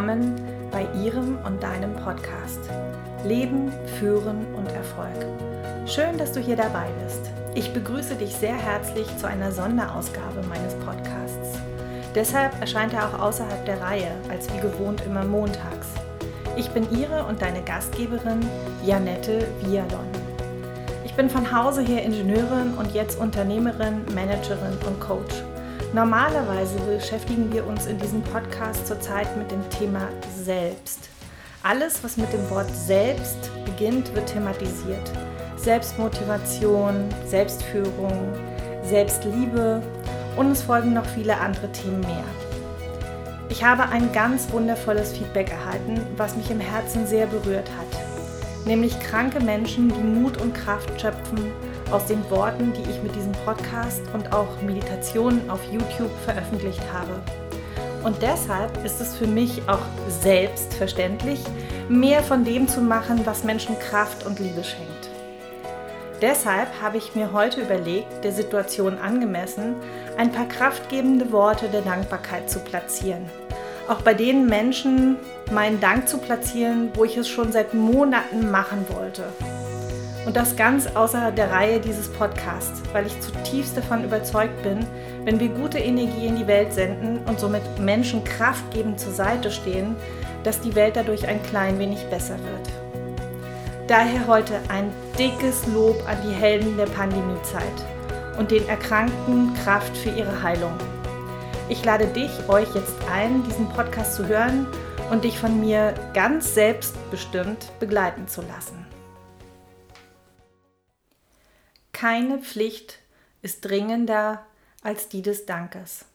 willkommen bei Ihrem und deinem Podcast Leben, Führen und Erfolg. Schön, dass du hier dabei bist. Ich begrüße dich sehr herzlich zu einer Sonderausgabe meines Podcasts. Deshalb erscheint er auch außerhalb der Reihe, als wie gewohnt immer montags. Ich bin Ihre und deine Gastgeberin Janette Vialon. Ich bin von Hause her Ingenieurin und jetzt Unternehmerin, Managerin und Coach. Normalerweise beschäftigen wir uns in diesem Podcast zurzeit mit dem Thema Selbst. Alles, was mit dem Wort Selbst beginnt, wird thematisiert. Selbstmotivation, Selbstführung, Selbstliebe und es folgen noch viele andere Themen mehr. Ich habe ein ganz wundervolles Feedback erhalten, was mich im Herzen sehr berührt hat. Nämlich kranke Menschen, die Mut und Kraft schöpfen aus den Worten, die ich mit diesem Podcast und auch Meditationen auf YouTube veröffentlicht habe. Und deshalb ist es für mich auch selbstverständlich, mehr von dem zu machen, was Menschen Kraft und Liebe schenkt. Deshalb habe ich mir heute überlegt, der Situation angemessen, ein paar kraftgebende Worte der Dankbarkeit zu platzieren. Auch bei den Menschen meinen Dank zu platzieren, wo ich es schon seit Monaten machen wollte. Und das ganz außer der Reihe dieses Podcasts, weil ich zutiefst davon überzeugt bin, wenn wir gute Energie in die Welt senden und somit Menschen kraftgebend zur Seite stehen, dass die Welt dadurch ein klein wenig besser wird. Daher heute ein dickes Lob an die Helden der Pandemiezeit und den Erkrankten Kraft für ihre Heilung. Ich lade dich, euch jetzt ein, diesen Podcast zu hören und dich von mir ganz selbstbestimmt begleiten zu lassen. Keine Pflicht ist dringender als die des Dankes.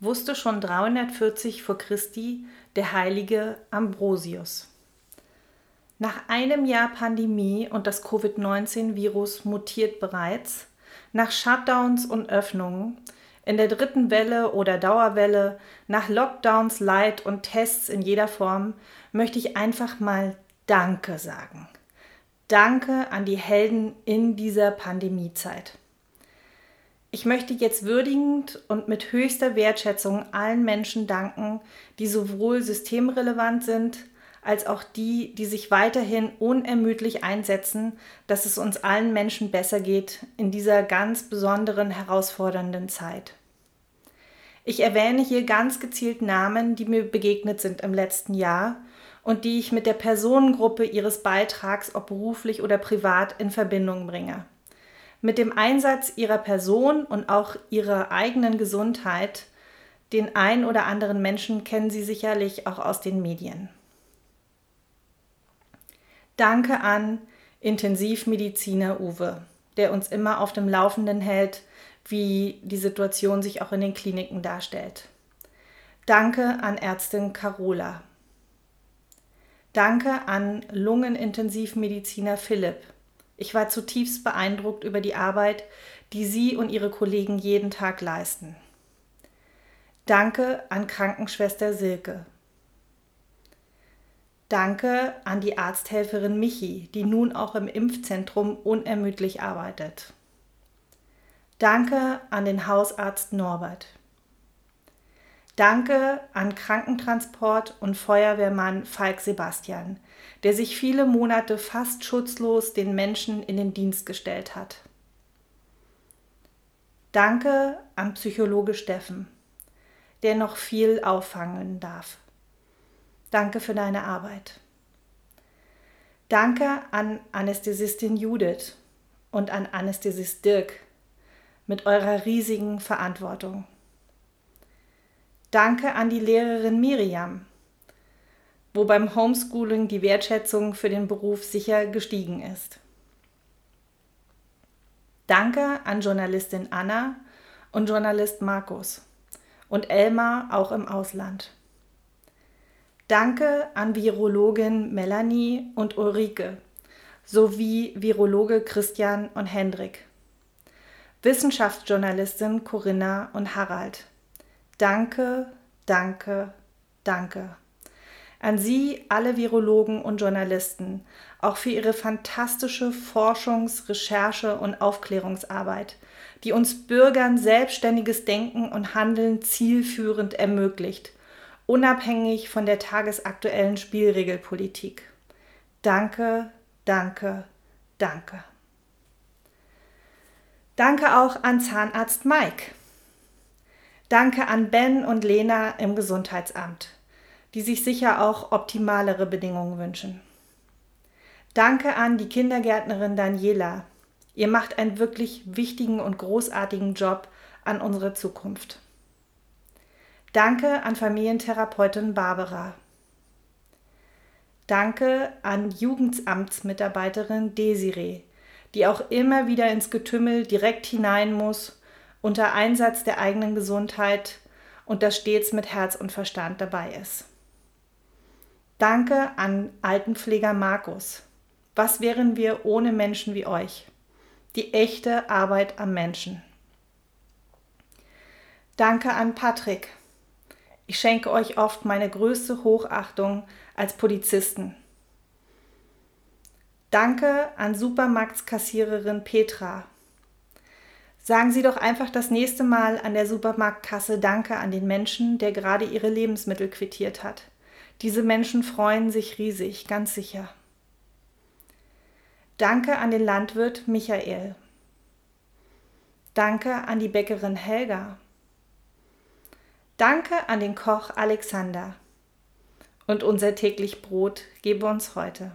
Wusste schon 340 vor Christi der heilige Ambrosius. Nach einem Jahr Pandemie und das Covid-19-Virus mutiert bereits, nach Shutdowns und Öffnungen, in der dritten Welle oder Dauerwelle, nach Lockdowns, Leid und Tests in jeder Form, möchte ich einfach mal Danke sagen. Danke an die Helden in dieser Pandemiezeit. Ich möchte jetzt würdigend und mit höchster Wertschätzung allen Menschen danken, die sowohl systemrelevant sind, als auch die, die sich weiterhin unermüdlich einsetzen, dass es uns allen Menschen besser geht in dieser ganz besonderen, herausfordernden Zeit. Ich erwähne hier ganz gezielt Namen, die mir begegnet sind im letzten Jahr und die ich mit der Personengruppe ihres Beitrags, ob beruflich oder privat, in Verbindung bringe. Mit dem Einsatz ihrer Person und auch ihrer eigenen Gesundheit, den ein oder anderen Menschen kennen Sie sicherlich auch aus den Medien. Danke an Intensivmediziner Uwe, der uns immer auf dem Laufenden hält, wie die Situation sich auch in den Kliniken darstellt. Danke an Ärztin Carola, Danke an Lungenintensivmediziner Philipp. Ich war zutiefst beeindruckt über die Arbeit, die Sie und Ihre Kollegen jeden Tag leisten. Danke an Krankenschwester Silke. Danke an die Arzthelferin Michi, die nun auch im Impfzentrum unermüdlich arbeitet. Danke an den Hausarzt Norbert. Danke an Krankentransport und Feuerwehrmann Falk Sebastian, der sich viele Monate fast schutzlos den Menschen in den Dienst gestellt hat. Danke an Psychologe Steffen, der noch viel auffangen darf. Danke für deine Arbeit. Danke an Anästhesistin Judith und an Anästhesist Dirk mit eurer riesigen Verantwortung. Danke an die Lehrerin Miriam, wo beim Homeschooling die Wertschätzung für den Beruf sicher gestiegen ist. Danke an Journalistin Anna und Journalist Markus und Elmar auch im Ausland. Danke an Virologin Melanie und Ulrike sowie Virologe Christian und Hendrik. Wissenschaftsjournalistin Corinna und Harald. Danke, danke, danke. An Sie, alle Virologen und Journalisten, auch für Ihre fantastische Forschungs-, Recherche- und Aufklärungsarbeit, die uns Bürgern selbstständiges Denken und Handeln zielführend ermöglicht unabhängig von der tagesaktuellen Spielregelpolitik. Danke, danke, danke. Danke auch an Zahnarzt Mike. Danke an Ben und Lena im Gesundheitsamt, die sich sicher auch optimalere Bedingungen wünschen. Danke an die Kindergärtnerin Daniela. Ihr macht einen wirklich wichtigen und großartigen Job an unsere Zukunft. Danke an Familientherapeutin Barbara. Danke an Jugendamtsmitarbeiterin Desiree, die auch immer wieder ins Getümmel direkt hinein muss, unter Einsatz der eigenen Gesundheit und das stets mit Herz und Verstand dabei ist. Danke an Altenpfleger Markus. Was wären wir ohne Menschen wie euch? Die echte Arbeit am Menschen. Danke an Patrick. Ich schenke euch oft meine größte Hochachtung als Polizisten. Danke an Supermarktskassiererin Petra. Sagen Sie doch einfach das nächste Mal an der Supermarktkasse Danke an den Menschen, der gerade Ihre Lebensmittel quittiert hat. Diese Menschen freuen sich riesig, ganz sicher. Danke an den Landwirt Michael. Danke an die Bäckerin Helga. Danke an den Koch Alexander. Und unser täglich Brot gebe uns heute.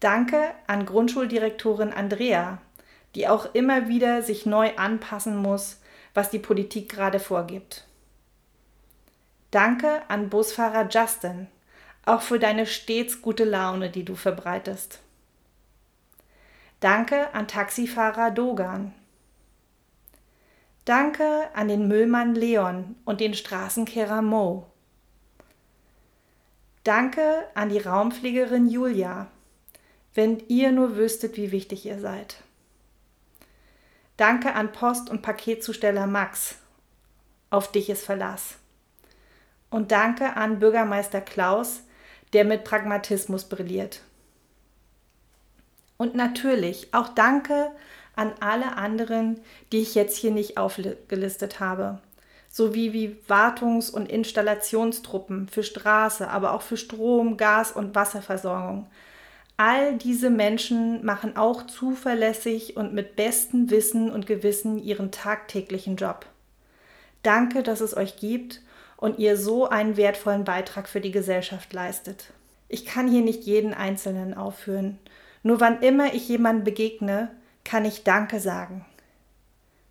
Danke an Grundschuldirektorin Andrea, die auch immer wieder sich neu anpassen muss, was die Politik gerade vorgibt. Danke an Busfahrer Justin, auch für deine stets gute Laune, die du verbreitest. Danke an Taxifahrer Dogan. Danke an den Müllmann Leon und den Straßenkehrer Mo. Danke an die Raumpflegerin Julia. Wenn ihr nur wüsstet, wie wichtig ihr seid. Danke an Post- und Paketzusteller Max. Auf dich ist Verlass. Und danke an Bürgermeister Klaus, der mit Pragmatismus brilliert. Und natürlich auch Danke an alle anderen, die ich jetzt hier nicht aufgelistet habe, sowie wie Wartungs- und Installationstruppen für Straße, aber auch für Strom, Gas und Wasserversorgung. All diese Menschen machen auch zuverlässig und mit bestem Wissen und Gewissen ihren tagtäglichen Job. Danke, dass es euch gibt und ihr so einen wertvollen Beitrag für die Gesellschaft leistet. Ich kann hier nicht jeden Einzelnen aufführen nur wann immer ich jemandem begegne, kann ich Danke sagen.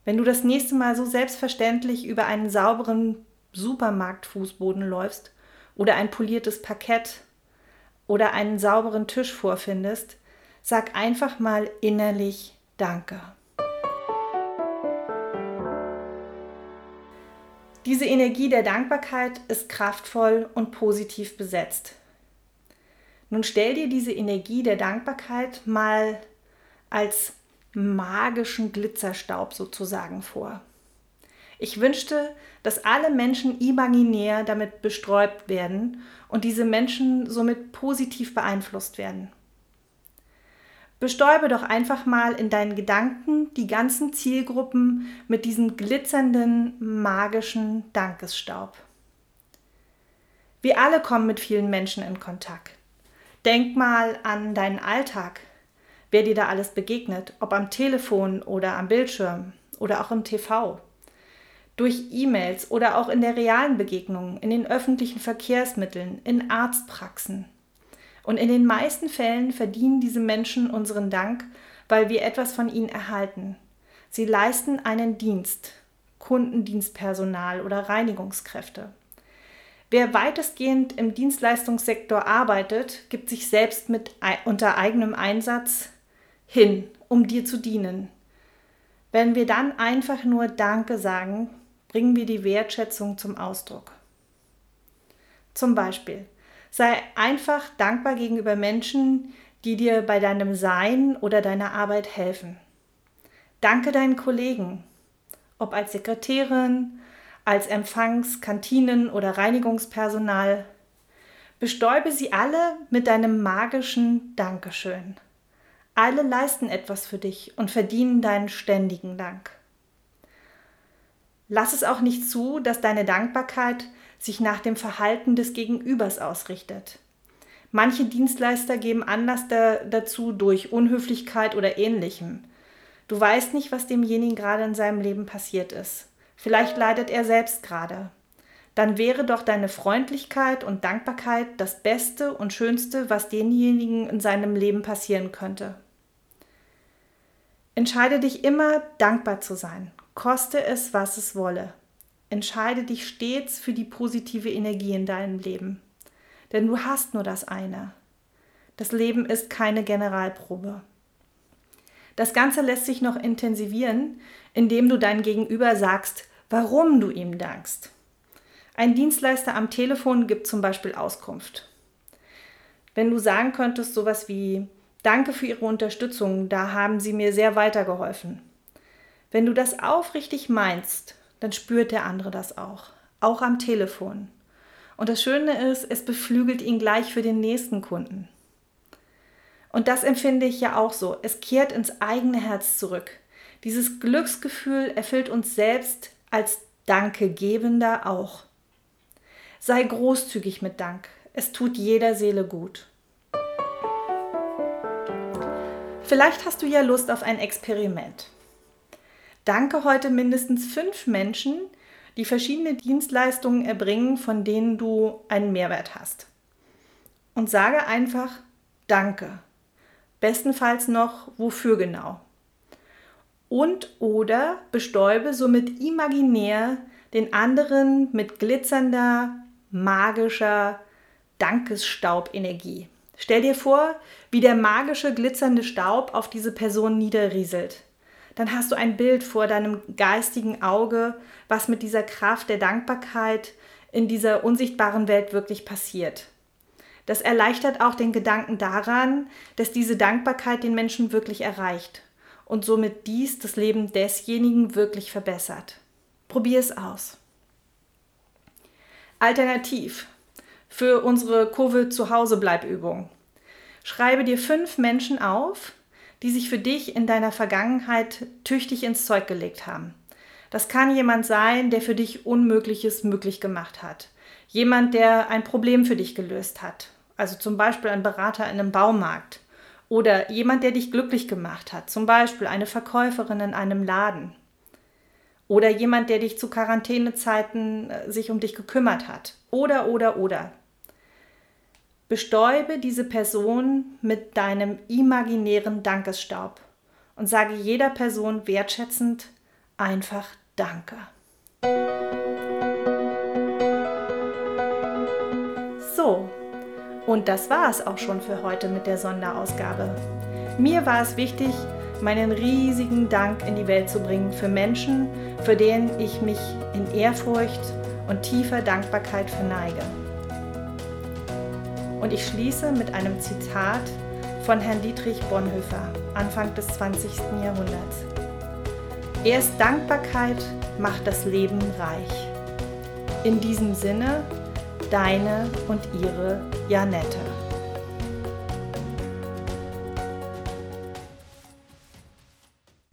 Wenn du das nächste Mal so selbstverständlich über einen sauberen Supermarktfußboden läufst oder ein poliertes Parkett oder einen sauberen Tisch vorfindest, sag einfach mal innerlich Danke. Diese Energie der Dankbarkeit ist kraftvoll und positiv besetzt. Nun stell dir diese Energie der Dankbarkeit mal als magischen Glitzerstaub sozusagen vor. Ich wünschte, dass alle Menschen imaginär damit besträubt werden und diese Menschen somit positiv beeinflusst werden. Bestäube doch einfach mal in deinen Gedanken die ganzen Zielgruppen mit diesem glitzernden, magischen Dankesstaub. Wir alle kommen mit vielen Menschen in Kontakt. Denk mal an deinen Alltag, wer dir da alles begegnet, ob am Telefon oder am Bildschirm oder auch im TV. Durch E-Mails oder auch in der realen Begegnung, in den öffentlichen Verkehrsmitteln, in Arztpraxen. Und in den meisten Fällen verdienen diese Menschen unseren Dank, weil wir etwas von ihnen erhalten. Sie leisten einen Dienst, Kundendienstpersonal oder Reinigungskräfte. Wer weitestgehend im Dienstleistungssektor arbeitet, gibt sich selbst mit unter eigenem Einsatz hin, um dir zu dienen. Wenn wir dann einfach nur Danke sagen, bringen wir die Wertschätzung zum Ausdruck. Zum Beispiel, sei einfach dankbar gegenüber Menschen, die dir bei deinem Sein oder deiner Arbeit helfen. Danke deinen Kollegen, ob als Sekretärin, als Empfangs-, Kantinen- oder Reinigungspersonal. Bestäube sie alle mit deinem magischen Dankeschön. Alle leisten etwas für dich und verdienen deinen ständigen Dank. Lass es auch nicht zu, dass deine Dankbarkeit sich nach dem Verhalten des Gegenübers ausrichtet. Manche Dienstleister geben Anlass da, dazu durch Unhöflichkeit oder ähnlichem. Du weißt nicht, was demjenigen gerade in seinem Leben passiert ist. Vielleicht leidet er selbst gerade. Dann wäre doch deine Freundlichkeit und Dankbarkeit das Beste und Schönste, was denjenigen in seinem Leben passieren könnte. Entscheide dich immer, dankbar zu sein, koste es, was es wolle. Entscheide dich stets für die positive Energie in deinem Leben. Denn du hast nur das eine. Das Leben ist keine Generalprobe. Das Ganze lässt sich noch intensivieren, indem du dein Gegenüber sagst, warum du ihm dankst. Ein Dienstleister am Telefon gibt zum Beispiel Auskunft. Wenn du sagen könntest, sowas wie Danke für Ihre Unterstützung, da haben Sie mir sehr weitergeholfen. Wenn du das aufrichtig meinst, dann spürt der andere das auch, auch am Telefon. Und das Schöne ist, es beflügelt ihn gleich für den nächsten Kunden. Und das empfinde ich ja auch so. Es kehrt ins eigene Herz zurück. Dieses Glücksgefühl erfüllt uns selbst als Dankegebender auch. Sei großzügig mit Dank. Es tut jeder Seele gut. Vielleicht hast du ja Lust auf ein Experiment. Danke heute mindestens fünf Menschen, die verschiedene Dienstleistungen erbringen, von denen du einen Mehrwert hast. Und sage einfach Danke. Bestenfalls noch, wofür genau. Und oder bestäube somit imaginär den anderen mit glitzernder, magischer Dankesstaubenergie. Stell dir vor, wie der magische, glitzernde Staub auf diese Person niederrieselt dann hast du ein Bild vor deinem geistigen Auge, was mit dieser Kraft der Dankbarkeit in dieser unsichtbaren Welt wirklich passiert. Das erleichtert auch den Gedanken daran, dass diese Dankbarkeit den Menschen wirklich erreicht und somit dies das Leben desjenigen wirklich verbessert. Probier es aus. Alternativ für unsere Kurve zu Hause Bleibübung. Schreibe dir fünf Menschen auf, die sich für dich in deiner Vergangenheit tüchtig ins Zeug gelegt haben. Das kann jemand sein, der für dich Unmögliches möglich gemacht hat. Jemand, der ein Problem für dich gelöst hat. Also zum Beispiel ein Berater in einem Baumarkt. Oder jemand, der dich glücklich gemacht hat. Zum Beispiel eine Verkäuferin in einem Laden. Oder jemand, der dich zu Quarantänezeiten äh, sich um dich gekümmert hat. Oder, oder, oder. Bestäube diese Person mit deinem imaginären Dankesstaub und sage jeder Person wertschätzend einfach Danke. So, und das war es auch schon für heute mit der Sonderausgabe. Mir war es wichtig, meinen riesigen Dank in die Welt zu bringen für Menschen, für denen ich mich in Ehrfurcht und tiefer Dankbarkeit verneige. Und ich schließe mit einem Zitat von Herrn Dietrich Bonhoeffer, Anfang des 20. Jahrhunderts. Erst Dankbarkeit macht das Leben reich. In diesem Sinne, deine und ihre Janette.